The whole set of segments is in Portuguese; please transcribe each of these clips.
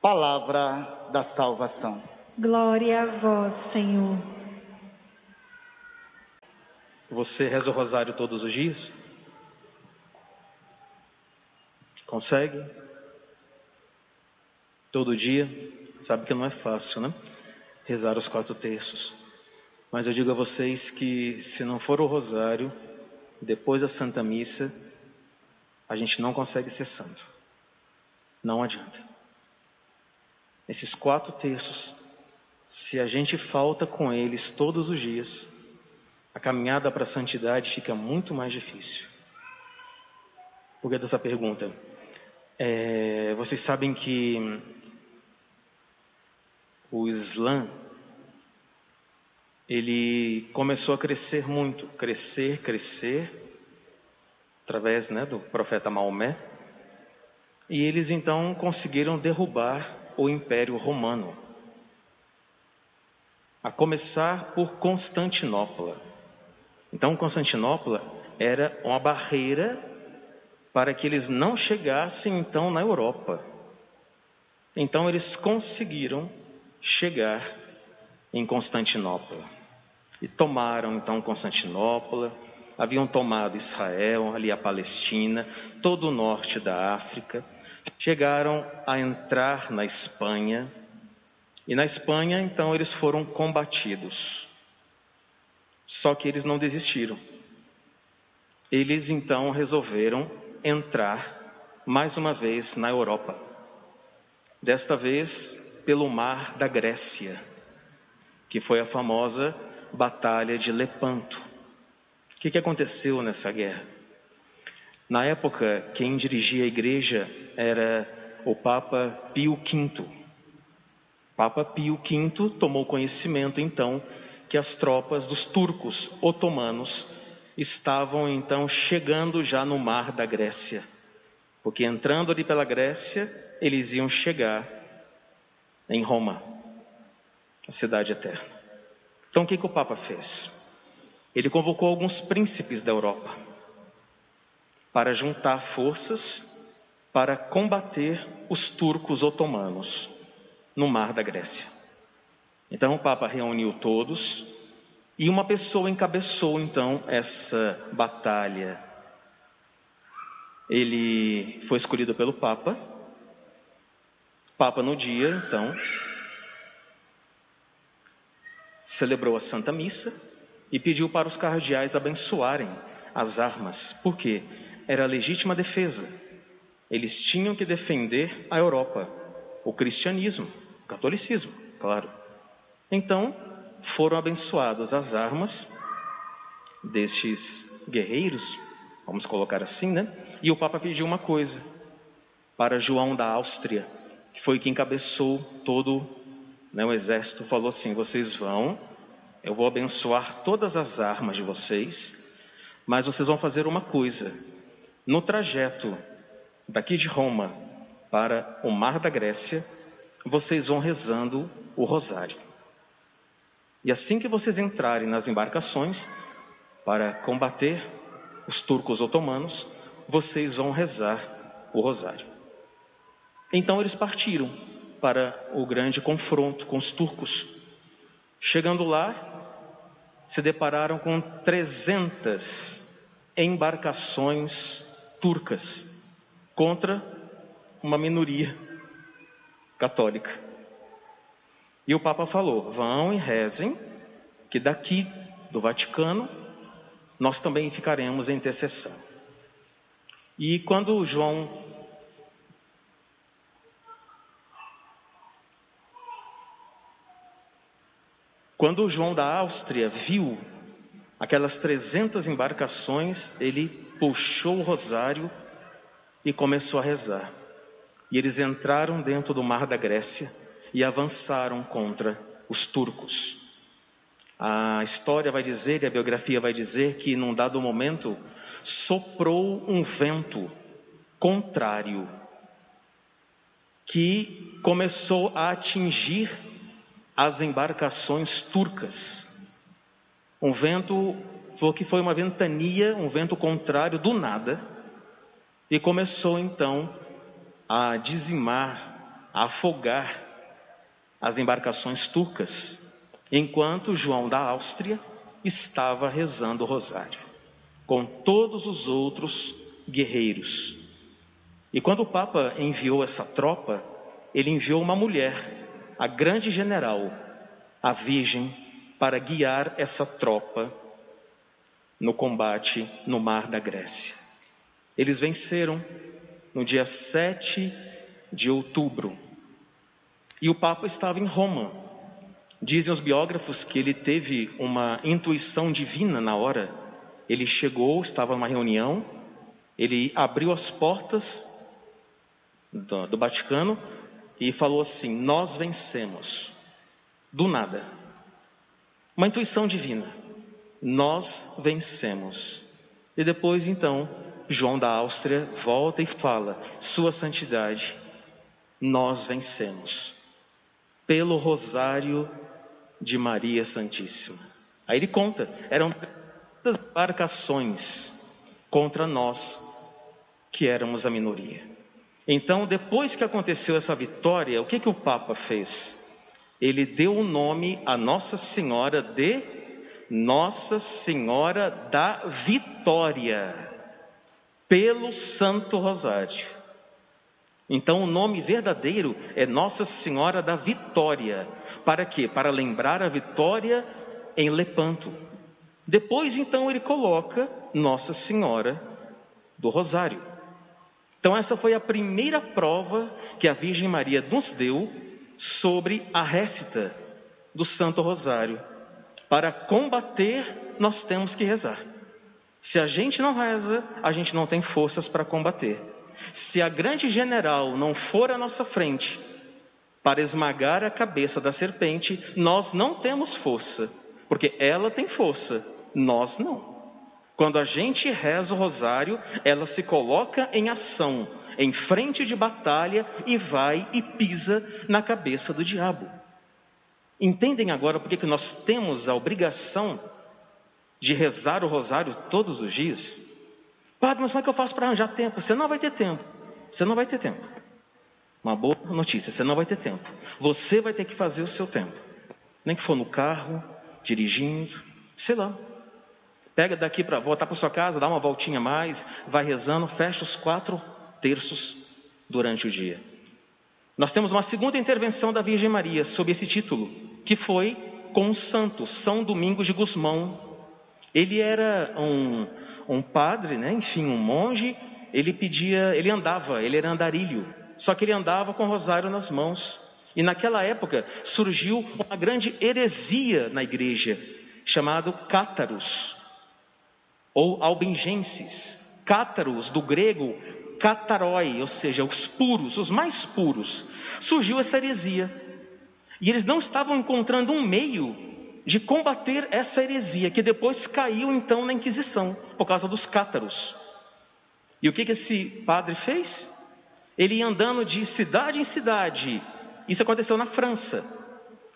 Palavra da salvação. Glória a vós, Senhor. Você reza o rosário todos os dias? Consegue? Todo dia? Sabe que não é fácil, né? Rezar os quatro terços. Mas eu digo a vocês que se não for o rosário, depois da Santa Missa, a gente não consegue ser santo. Não adianta. Esses quatro terços, se a gente falta com eles todos os dias, a caminhada para a santidade fica muito mais difícil. Por que dessa pergunta? É, vocês sabem que o Islã ele começou a crescer muito, crescer, crescer, através né, do profeta Maomé, e eles então conseguiram derrubar o Império Romano. A começar por Constantinopla. Então, Constantinopla era uma barreira para que eles não chegassem então na Europa. Então, eles conseguiram chegar em Constantinopla e tomaram então Constantinopla. Haviam tomado Israel, ali a Palestina, todo o norte da África chegaram a entrar na Espanha, e na Espanha, então, eles foram combatidos. Só que eles não desistiram. Eles então resolveram entrar mais uma vez na Europa. Desta vez pelo mar da Grécia, que foi a famosa Batalha de Lepanto. O que, que aconteceu nessa guerra? Na época, quem dirigia a igreja era o Papa Pio V. Papa Pio V tomou conhecimento então que as tropas dos turcos otomanos estavam então chegando já no mar da Grécia, porque entrando ali pela Grécia, eles iam chegar em Roma, a cidade eterna. Então o que, que o Papa fez? Ele convocou alguns príncipes da Europa para juntar forças para combater os turcos otomanos. no mar da Grécia. Então o Papa reuniu todos e uma pessoa encabeçou então essa batalha. Ele foi escolhido pelo Papa. Papa no dia, então, celebrou a Santa Missa e pediu para os cardeais abençoarem as armas, porque era legítima defesa. Eles tinham que defender a Europa, o cristianismo, o catolicismo, claro. Então, foram abençoadas as armas destes guerreiros, vamos colocar assim, né? E o Papa pediu uma coisa para João da Áustria, que foi quem encabeçou todo né, o exército, falou assim: vocês vão, eu vou abençoar todas as armas de vocês, mas vocês vão fazer uma coisa: no trajeto daqui de Roma para o Mar da Grécia, vocês vão rezando o rosário. E assim que vocês entrarem nas embarcações para combater os turcos otomanos, vocês vão rezar o rosário. Então eles partiram para o grande confronto com os turcos. Chegando lá, se depararam com 300 embarcações turcas contra uma minoria católica. E o Papa falou: vão e rezem, que daqui do Vaticano nós também ficaremos em intercessão. E quando João Quando João da Áustria viu aquelas 300 embarcações, ele puxou o rosário e começou a rezar. E eles entraram dentro do mar da Grécia e avançaram contra os turcos. A história vai dizer, e a biografia vai dizer, que num dado momento soprou um vento contrário que começou a atingir as embarcações turcas. Um vento que foi uma ventania, um vento contrário do nada, e começou então a dizimar, a afogar as embarcações turcas, enquanto João da Áustria estava rezando o rosário, com todos os outros guerreiros. E quando o Papa enviou essa tropa, ele enviou uma mulher, a grande general, a Virgem, para guiar essa tropa no combate no mar da Grécia. Eles venceram no dia 7 de outubro e o Papa estava em Roma. Dizem os biógrafos que ele teve uma intuição divina na hora. Ele chegou, estava numa reunião, ele abriu as portas do, do Vaticano e falou assim: Nós vencemos. Do nada. Uma intuição divina. Nós vencemos. E depois, então, João da Áustria volta e fala: Sua Santidade, nós vencemos pelo rosário de Maria Santíssima. Aí ele conta, eram tantas embarcações contra nós que éramos a minoria. Então, depois que aconteceu essa vitória, o que, que o Papa fez? Ele deu o nome a Nossa Senhora de Nossa Senhora da Vitória, pelo Santo Rosário. Então o nome verdadeiro é Nossa Senhora da Vitória. Para quê? Para lembrar a vitória em Lepanto. Depois então ele coloca Nossa Senhora do Rosário. Então essa foi a primeira prova que a Virgem Maria nos deu sobre a récita do Santo Rosário. Para combater, nós temos que rezar. Se a gente não reza, a gente não tem forças para combater. Se a grande general não for à nossa frente para esmagar a cabeça da serpente, nós não temos força, porque ela tem força, nós não. Quando a gente reza o rosário, ela se coloca em ação, em frente de batalha e vai e pisa na cabeça do diabo. Entendem agora por que nós temos a obrigação de rezar o rosário todos os dias? Padre, mas como é que eu faço para arranjar tempo? Você não vai ter tempo. Você não vai ter tempo. Uma boa notícia, você não vai ter tempo. Você vai ter que fazer o seu tempo. Nem que for no carro, dirigindo, sei lá. Pega daqui para voltar para sua casa, dá uma voltinha mais, vai rezando, fecha os quatro terços durante o dia. Nós temos uma segunda intervenção da Virgem Maria sob esse título, que foi com o santo São Domingos de Gusmão. Ele era um, um padre, né? enfim, um monge. Ele pedia, ele andava, ele era andarilho, só que ele andava com o rosário nas mãos. E naquela época surgiu uma grande heresia na igreja, chamado cátaros ou albingenses. Cátaros do grego cataroi, ou seja, os puros, os mais puros, surgiu essa heresia. E eles não estavam encontrando um meio de combater essa heresia, que depois caiu então na Inquisição, por causa dos cátaros. E o que, que esse padre fez? Ele ia andando de cidade em cidade, isso aconteceu na França,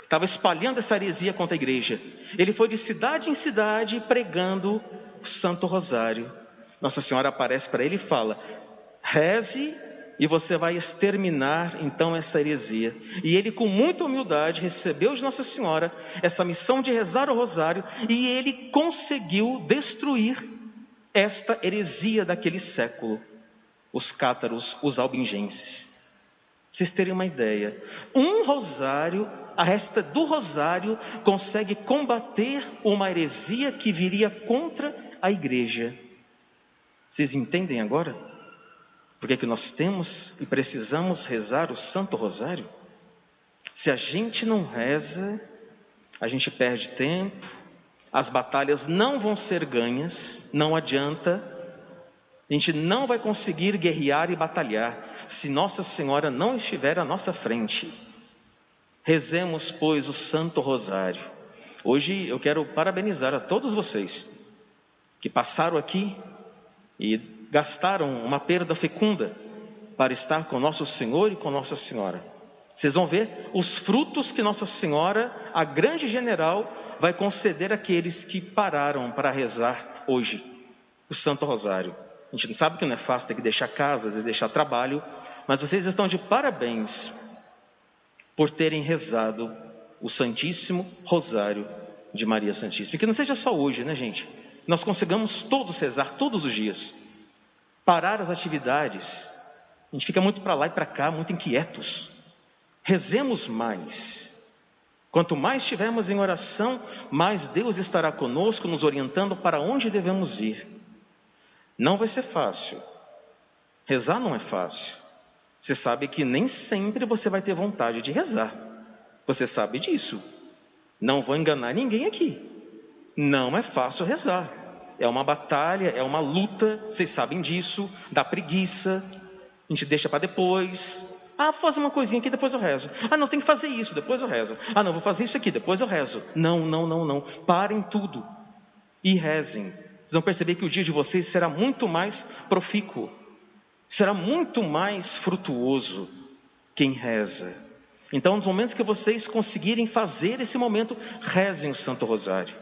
estava espalhando essa heresia contra a igreja. Ele foi de cidade em cidade pregando o Santo Rosário. Nossa Senhora aparece para ele e fala: Reze e você vai exterminar então essa heresia. E ele, com muita humildade, recebeu de Nossa Senhora essa missão de rezar o rosário e ele conseguiu destruir esta heresia daquele século, os cátaros, os albingenses. Vocês terem uma ideia, um rosário, a resta do rosário, consegue combater uma heresia que viria contra a igreja. Vocês entendem agora? Porque que nós temos e precisamos rezar o Santo Rosário? Se a gente não reza, a gente perde tempo, as batalhas não vão ser ganhas, não adianta, a gente não vai conseguir guerrear e batalhar se Nossa Senhora não estiver à nossa frente. Rezemos, pois, o Santo Rosário. Hoje eu quero parabenizar a todos vocês que passaram aqui e gastaram uma perda fecunda para estar com Nosso Senhor e com Nossa Senhora. Vocês vão ver os frutos que Nossa Senhora, a grande general, vai conceder àqueles que pararam para rezar hoje o Santo Rosário. A gente não sabe que não é fácil ter que deixar casas e deixar trabalho, mas vocês estão de parabéns por terem rezado o Santíssimo Rosário de Maria Santíssima. Que não seja só hoje, né, gente? Nós consigamos todos rezar todos os dias parar as atividades. A gente fica muito para lá e para cá, muito inquietos. Rezemos mais. Quanto mais estivermos em oração, mais Deus estará conosco, nos orientando para onde devemos ir. Não vai ser fácil. Rezar não é fácil. Você sabe que nem sempre você vai ter vontade de rezar. Você sabe disso. Não vou enganar ninguém aqui. Não é fácil rezar é uma batalha, é uma luta, vocês sabem disso, dá preguiça, a gente deixa para depois. Ah, fazer uma coisinha aqui, depois eu rezo. Ah, não, tem que fazer isso, depois eu rezo. Ah, não, vou fazer isso aqui, depois eu rezo. Não, não, não, não. Parem tudo e rezem. Vocês vão perceber que o dia de vocês será muito mais profícuo, será muito mais frutuoso quem reza. Então, nos momentos que vocês conseguirem fazer esse momento, rezem o Santo Rosário.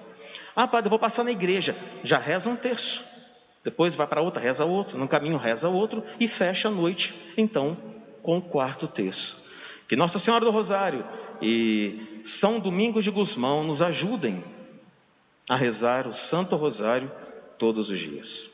Ah, padre, eu vou passar na igreja. Já reza um terço. Depois vai para outra, reza outro. No caminho reza outro e fecha a noite, então, com o quarto terço. Que Nossa Senhora do Rosário e São Domingos de Gusmão nos ajudem a rezar o Santo Rosário todos os dias.